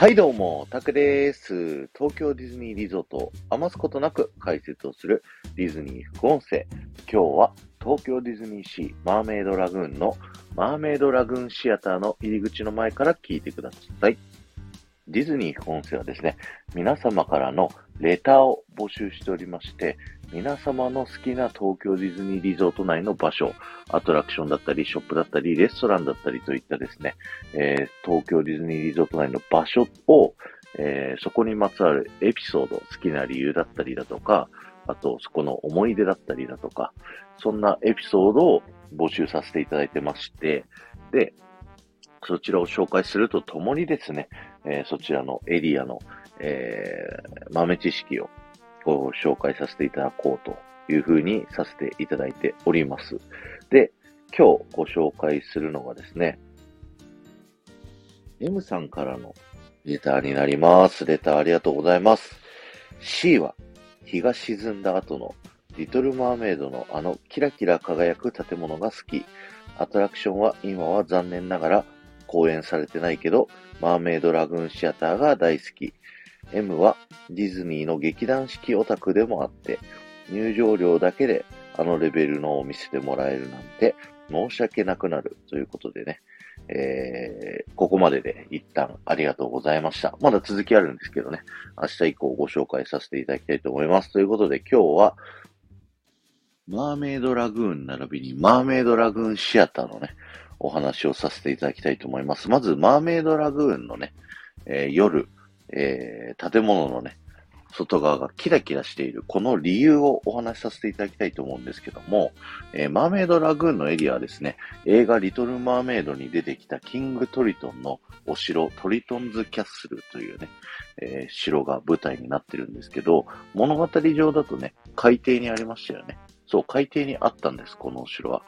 はいどうも、たくです。東京ディズニーリゾートを余すことなく解説をするディズニー副音声。今日は東京ディズニーシーマーメイドラグーンのマーメイドラグーンシアターの入り口の前から聞いてください。ディズニー副音声はですね、皆様からのレターを募集しておりまして、皆様の好きな東京ディズニーリゾート内の場所、アトラクションだったり、ショップだったり、レストランだったりといったですね、えー、東京ディズニーリゾート内の場所を、えー、そこにまつわるエピソード、好きな理由だったりだとか、あと、そこの思い出だったりだとか、そんなエピソードを募集させていただいてまして、で、そちらを紹介するとともにですね、えー、そちらのエリアの、えー、豆知識をご紹介させていただこうというふうにさせていただいております。で、今日ご紹介するのがですね、M さんからのレターになります。レターありがとうございます。C は日が沈んだ後のリトルマーメイドのあのキラキラ輝く建物が好き。アトラクションは今は残念ながら公演されてないけど、マーメイドラグーンシアターが大好き。M はディズニーの劇団四季オタクでもあって、入場料だけであのレベルのを見せてもらえるなんて申し訳なくなるということでね、えー、ここまでで一旦ありがとうございました。まだ続きあるんですけどね、明日以降ご紹介させていただきたいと思います。ということで今日は、マーメイドラグーン並びにマーメイドラグーンシアターのね、お話をさせていただきたいと思います。まず、マーメイドラグーンのね、えー、夜、えー、建物のね、外側がキラキラしている、この理由をお話しさせていただきたいと思うんですけども、えー、マーメイドラグーンのエリアはですね、映画リトル・マーメイドに出てきたキング・トリトンのお城、トリトンズ・キャッスルというね、えー、城が舞台になってるんですけど、物語上だとね、海底にありましたよね。そう、海底にあったんです、このお城は。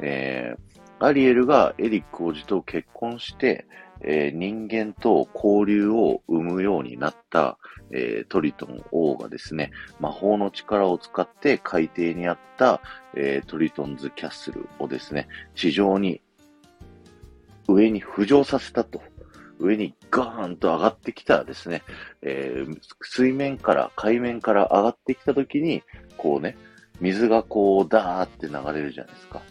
えー、アリエルがエリック王子と結婚して、えー、人間と交流を生むようになった、えー、トリトン王がですね、魔法の力を使って海底にあった、えー、トリトンズキャッスルをですね、地上に上に浮上させたと。上にガーンと上がってきたですね、え、水面から、海面から上がってきたときに、こうね、水がこう、ダーって流れるじゃないですか。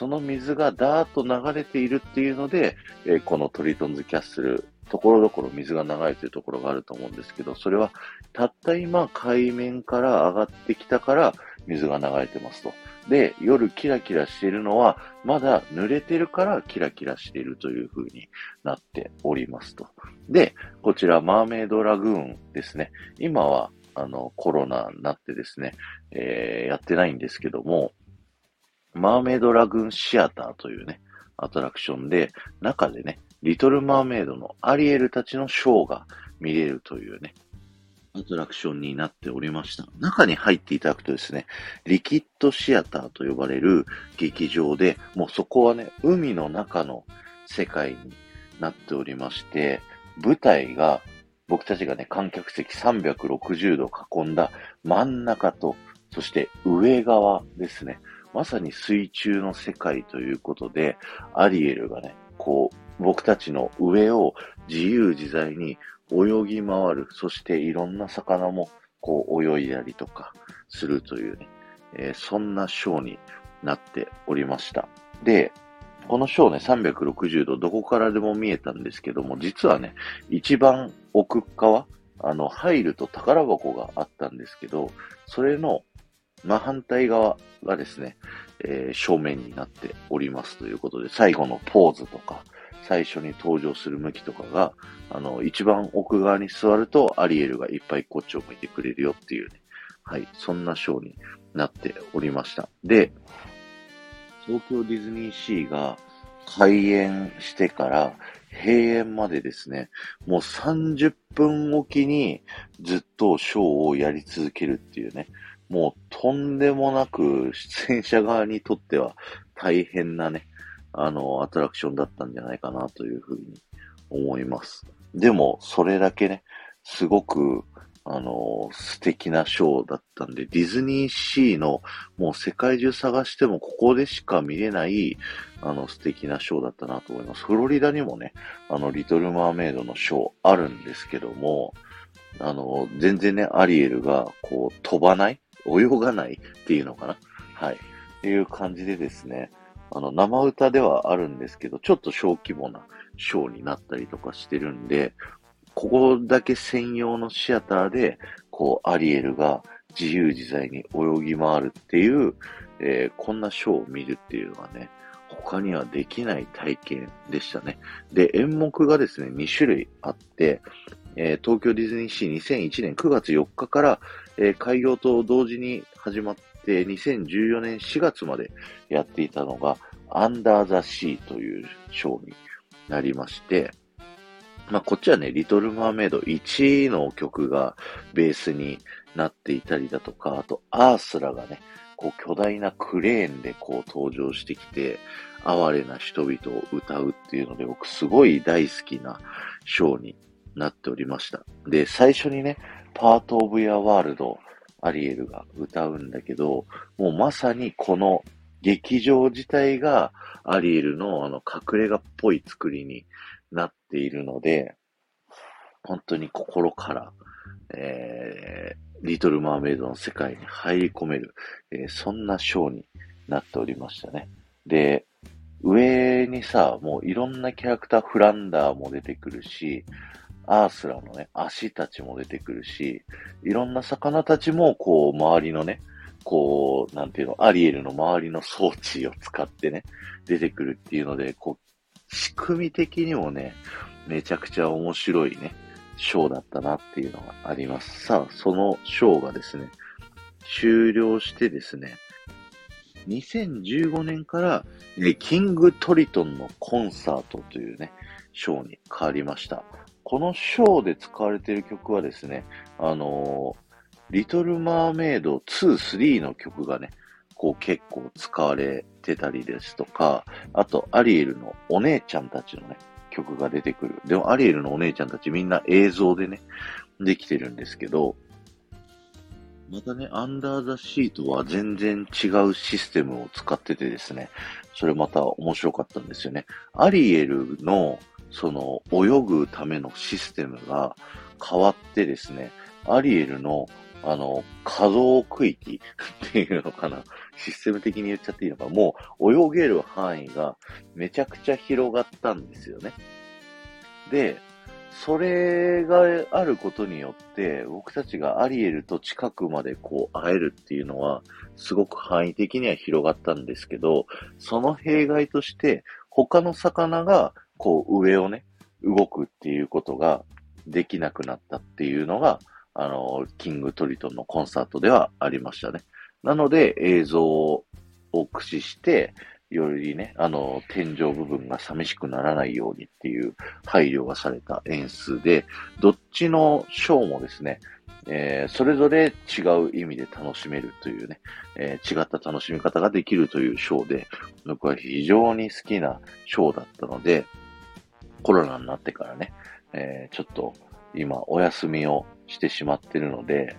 その水がダーッと流れているっていうので、えー、このトリトンズキャッスル、ところどころ水が流れているところがあると思うんですけど、それはたった今海面から上がってきたから水が流れてますと。で、夜キラキラしているのは、まだ濡れてるからキラキラしているという風になっておりますと。で、こちらマーメイドラグーンですね。今は、あの、コロナになってですね、えー、やってないんですけども、マーメイドラグーンシアターというね、アトラクションで、中でね、リトルマーメイドのアリエルたちのショーが見れるというね、アトラクションになっておりました。中に入っていただくとですね、リキッドシアターと呼ばれる劇場で、もうそこはね、海の中の世界になっておりまして、舞台が僕たちがね、観客席360度囲んだ真ん中と、そして上側ですね。まさに水中の世界ということで、アリエルがね、こう、僕たちの上を自由自在に泳ぎ回る、そしていろんな魚もこう泳いだりとかするというね、えー、そんなショーになっておりました。で、このショーね、360度どこからでも見えたんですけども、実はね、一番奥側、あの、入ると宝箱があったんですけど、それの真反対側がですね、えー、正面になっておりますということで、最後のポーズとか、最初に登場する向きとかが、あの、一番奥側に座るとアリエルがいっぱいこっちを向いてくれるよっていうね、はい、そんなショーになっておりました。で、東京ディズニーシーが開園してから閉園までですね、もう30分おきにずっとショーをやり続けるっていうね、もうとんでもなく出演者側にとっては大変なね、あの、アトラクションだったんじゃないかなというふうに思います。でも、それだけね、すごくあの、素敵なショーだったんで、ディズニーシーのもう世界中探してもここでしか見れない、あの、素敵なショーだったなと思います。フロリダにもね、あの、リトル・マーメイドのショーあるんですけども、あの、全然ね、アリエルが、こう、飛ばない泳がないっていうのかな？はい。っていう感じでですね、あの、生歌ではあるんですけど、ちょっと小規模なショーになったりとかしてるんで、ここだけ専用のシアターで、こう、アリエルが自由自在に泳ぎ回るっていう、えー、こんなショーを見るっていうのはね、他にはできない体験でしたね。で、演目がですね、2種類あって、えー、東京ディズニーシー2001年9月4日から、えー、開業と同時に始まって、2014年4月までやっていたのが、アンダーザシーというショーになりまして、まあ、こっちはね、リトル・マーメイド1の曲がベースになっていたりだとか、あと、アースラがね、こう巨大なクレーンでこう登場してきて、哀れな人々を歌うっていうので、僕すごい大好きなショーになっておりました。で、最初にね、パートオブヤワールド、アリエルが歌うんだけど、もうまさにこの劇場自体がアリエルのあの隠れ家っぽい作りになっているので、本当に心から、えー、リトル・マーメイドの世界に入り込める、えー、そんなショーになっておりましたね。で、上にさ、もういろんなキャラクター、フランダーも出てくるし、アースラのね、足たちも出てくるし、いろんな魚たちも、こう、周りのね、こう、なんていうの、アリエルの周りの装置を使ってね、出てくるっていうので、こう、仕組み的にもね、めちゃくちゃ面白いね、ショーだったなっていうのがあります。さあ、そのショーがですね、終了してですね、2015年から、キングトリトンのコンサートというね、ショーに変わりました。このショーで使われている曲はですね、あのー、リトル・マーメイド2、3の曲がね、こう結構使われてたりですとか、あとアリエルのお姉ちゃんたちのね、曲が出てくる。でもアリエルのお姉ちゃんたちみんな映像でね、できてるんですけど、またね、アンダーザシートは全然違うシステムを使っててですね、それまた面白かったんですよね。アリエルの、その、泳ぐためのシステムが変わってですね、アリエルの、あの、可動区域 っていうのかな。システム的に言っちゃっていいのか。もう、泳げる範囲がめちゃくちゃ広がったんですよね。で、それがあることによって、僕たちがアリエルと近くまでこう会えるっていうのは、すごく範囲的には広がったんですけど、その弊害として、他の魚がこう上をね、動くっていうことができなくなったっていうのが、あの、キングトリトンのコンサートではありましたね。なので映像を駆使して、よりね、あの、天井部分が寂しくならないようにっていう配慮がされた演出で、どっちのショーもですね、えー、それぞれ違う意味で楽しめるというね、えー、違った楽しみ方ができるというショーで、僕は非常に好きなショーだったので、コロナになってからね、えー、ちょっと今お休みをしてしまってるので、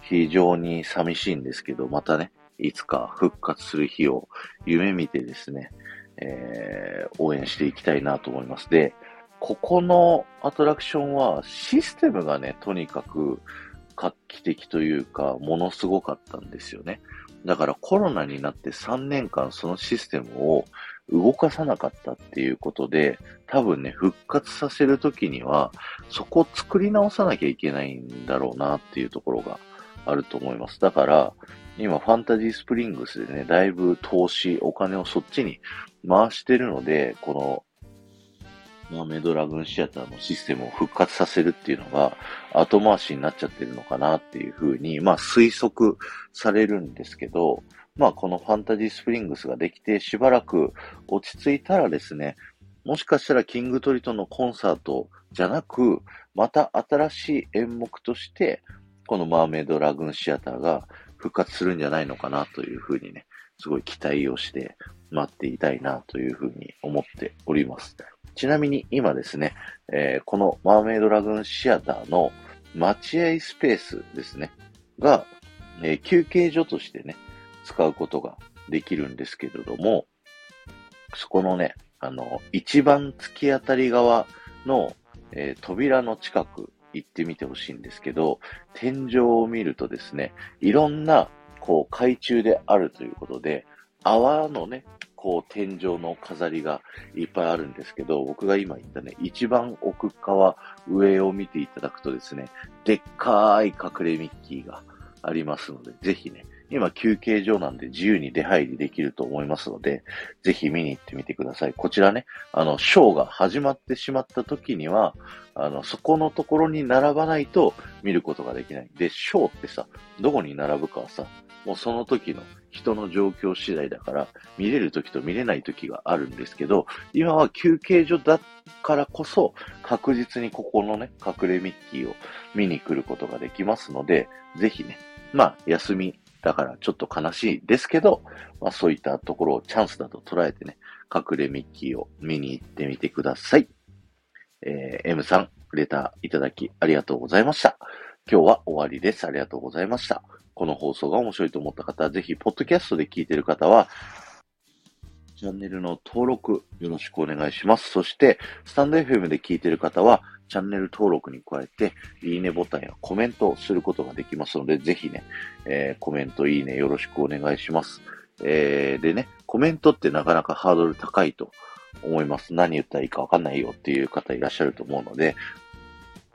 非常に寂しいんですけど、またね、いつか復活する日を夢見てですね、えー、応援していきたいなと思います。で、ここのアトラクションはシステムがね、とにかく画期的というか、ものすごかったんですよね。だからコロナになって3年間そのシステムを動かさなかったっていうことで、多分ね、復活させるときには、そこを作り直さなきゃいけないんだろうなっていうところがあると思います。だから、今、ファンタジースプリングスでね、だいぶ投資、お金をそっちに回してるので、この、マーメドラグーンシアターのシステムを復活させるっていうのが後回しになっちゃってるのかなっていうふうに、まあ推測されるんですけど、まあこのファンタジースプリングスができてしばらく落ち着いたらですね、もしかしたらキングトリトのコンサートじゃなく、また新しい演目として、このマーメイドラグーンシアターが復活するんじゃないのかなというふうにね、すごい期待をして待っていたいなというふうに思っております。ちなみに今ですね、えー、このマーメイドラグーンシアターの待合スペースですね、が、えー、休憩所としてね、使うことができるんですけれども、そこのね、あの、一番突き当たり側の、えー、扉の近く行ってみてほしいんですけど、天井を見るとですね、いろんな、こう、懐中であるということで、泡のね、こう、天井の飾りがいっぱいあるんですけど、僕が今言ったね、一番奥側、上を見ていただくとですね、でっかい隠れミッキーがありますので、ぜひね、今休憩所なんで自由に出入りできると思いますので、ぜひ見に行ってみてください。こちらね、あの、ショーが始まってしまった時には、あの、そこのところに並ばないと見ることができない。で、ショーってさ、どこに並ぶかはさ、もうその時の人の状況次第だから、見れる時と見れない時があるんですけど、今は休憩所だからこそ、確実にここのね、隠れミッキーを見に来ることができますので、ぜひね、まあ、休みだからちょっと悲しいですけど、まあそういったところをチャンスだと捉えてね、隠れミッキーを見に行ってみてください。えー、M さん、レターいただきありがとうございました。今日は終わりです。ありがとうございました。この放送が面白いと思った方は、ぜひ、ポッドキャストで聞いている方は、チャンネルの登録よろしくお願いします。そして、スタンド FM で聞いている方は、チャンネル登録に加えて、いいねボタンやコメントをすることができますので、ぜひね、えー、コメント、いいねよろしくお願いします。えー、でね、コメントってなかなかハードル高いと思います。何言ったらいいかわかんないよっていう方いらっしゃると思うので、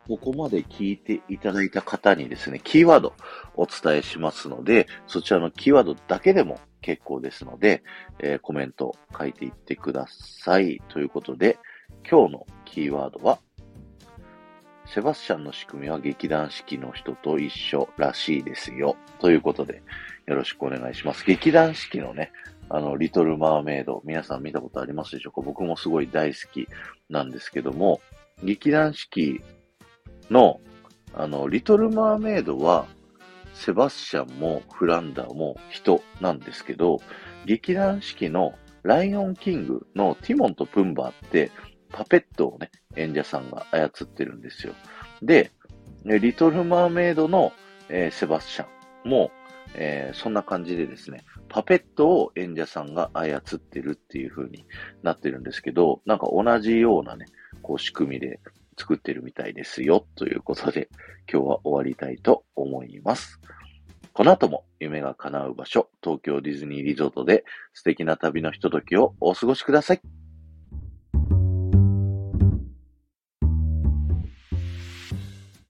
ここまで聞いていただいた方にですね、キーワードお伝えしますので、そちらのキーワードだけでも結構ですので、えー、コメント書いていってください。ということで、今日のキーワードは、セバスチャンの仕組みは劇団四季の人と一緒らしいですよ。ということで、よろしくお願いします。劇団四季のね、あの、リトル・マーメイド、皆さん見たことありますでしょうか？僕もすごい大好きなんですけども、劇団四季の、あの、リトル・マーメイドは、セバスチャンもフランダーも人なんですけど、劇団四季のライオンキングのティモンとプンバーってパペットをね、演者さんが操ってるんですよ。で、リトル・マーメイドの、えー、セバスチャンも、えー、そんな感じでですね、パペットを演者さんが操ってるっていう風になってるんですけど、なんか同じようなね、こう仕組みで作ってるみたいですよ、ということで、今日は終わりたいと思います。この後も夢が叶う場所、東京ディズニーリゾートで素敵な旅のひとときをお過ごしください。